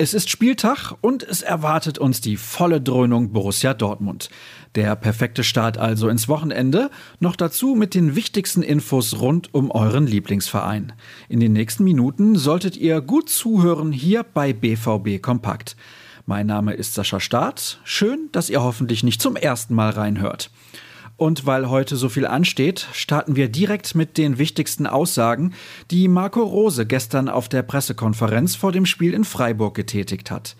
Es ist Spieltag und es erwartet uns die volle Dröhnung Borussia Dortmund. Der perfekte Start also ins Wochenende, noch dazu mit den wichtigsten Infos rund um euren Lieblingsverein. In den nächsten Minuten solltet ihr gut zuhören hier bei BVB Kompakt. Mein Name ist Sascha Staat. Schön, dass ihr hoffentlich nicht zum ersten Mal reinhört. Und weil heute so viel ansteht, starten wir direkt mit den wichtigsten Aussagen, die Marco Rose gestern auf der Pressekonferenz vor dem Spiel in Freiburg getätigt hat.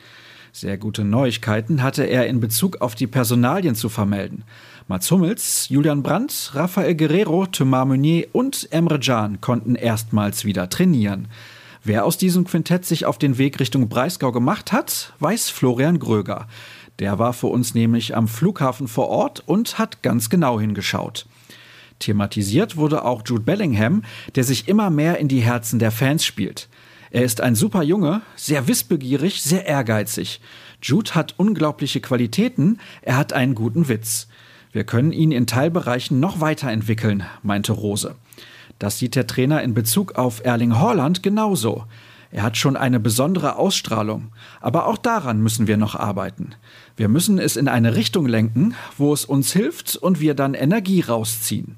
Sehr gute Neuigkeiten hatte er in Bezug auf die Personalien zu vermelden. Mats Hummels, Julian Brandt, Rafael Guerrero, Thomas Meunier und Emre Can konnten erstmals wieder trainieren. Wer aus diesem Quintett sich auf den Weg Richtung Breisgau gemacht hat, weiß Florian Gröger. Der war für uns nämlich am Flughafen vor Ort und hat ganz genau hingeschaut. Thematisiert wurde auch Jude Bellingham, der sich immer mehr in die Herzen der Fans spielt. Er ist ein super Junge, sehr wissbegierig, sehr ehrgeizig. Jude hat unglaubliche Qualitäten, er hat einen guten Witz. Wir können ihn in Teilbereichen noch weiterentwickeln, meinte Rose. Das sieht der Trainer in Bezug auf Erling Haaland genauso. Er hat schon eine besondere Ausstrahlung, aber auch daran müssen wir noch arbeiten. Wir müssen es in eine Richtung lenken, wo es uns hilft und wir dann Energie rausziehen.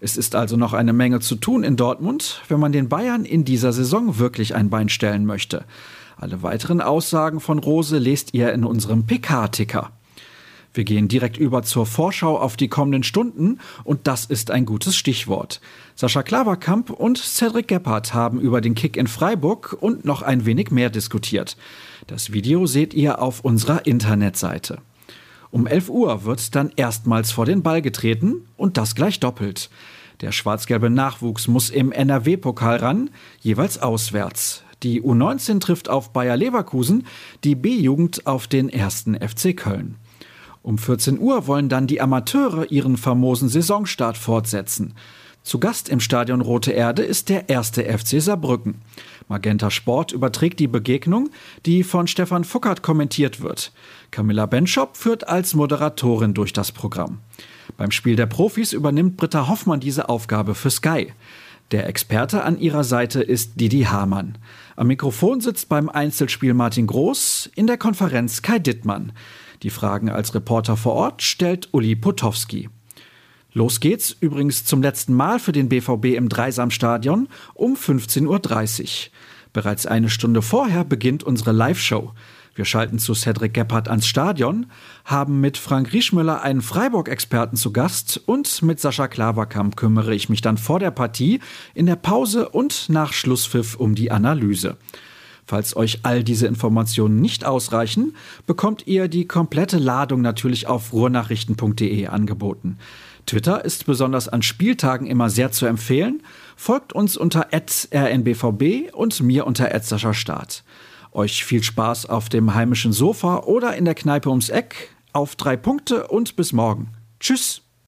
Es ist also noch eine Menge zu tun in Dortmund, wenn man den Bayern in dieser Saison wirklich ein Bein stellen möchte. Alle weiteren Aussagen von Rose lest ihr in unserem PK-Ticker. Wir gehen direkt über zur Vorschau auf die kommenden Stunden und das ist ein gutes Stichwort. Sascha Klaverkamp und Cedric Gebhardt haben über den Kick in Freiburg und noch ein wenig mehr diskutiert. Das Video seht ihr auf unserer Internetseite. Um 11 Uhr wird dann erstmals vor den Ball getreten und das gleich doppelt. Der schwarz-gelbe Nachwuchs muss im NRW-Pokal ran, jeweils auswärts. Die U19 trifft auf Bayer Leverkusen, die B-Jugend auf den ersten FC Köln. Um 14 Uhr wollen dann die Amateure ihren famosen Saisonstart fortsetzen. Zu Gast im Stadion Rote Erde ist der erste FC Saarbrücken. Magenta Sport überträgt die Begegnung, die von Stefan Fuckert kommentiert wird. Camilla Benschop führt als Moderatorin durch das Programm. Beim Spiel der Profis übernimmt Britta Hoffmann diese Aufgabe für Sky. Der Experte an ihrer Seite ist Didi Hamann. Am Mikrofon sitzt beim Einzelspiel Martin Groß, in der Konferenz Kai Dittmann. Die Fragen als Reporter vor Ort stellt Uli Potowski. Los geht's übrigens zum letzten Mal für den BVB im Dreisamstadion um 15.30 Uhr. Bereits eine Stunde vorher beginnt unsere Live-Show. Wir schalten zu Cedric Gebhardt ans Stadion, haben mit Frank Rieschmüller einen Freiburg-Experten zu Gast und mit Sascha Klaverkamp kümmere ich mich dann vor der Partie, in der Pause und nach Schlusspfiff um die Analyse. Falls euch all diese Informationen nicht ausreichen, bekommt ihr die komplette Ladung natürlich auf ruhrnachrichten.de angeboten. Twitter ist besonders an Spieltagen immer sehr zu empfehlen. Folgt uns unter rnbvb und mir unter Start. Euch viel Spaß auf dem heimischen Sofa oder in der Kneipe ums Eck. Auf drei Punkte und bis morgen. Tschüss.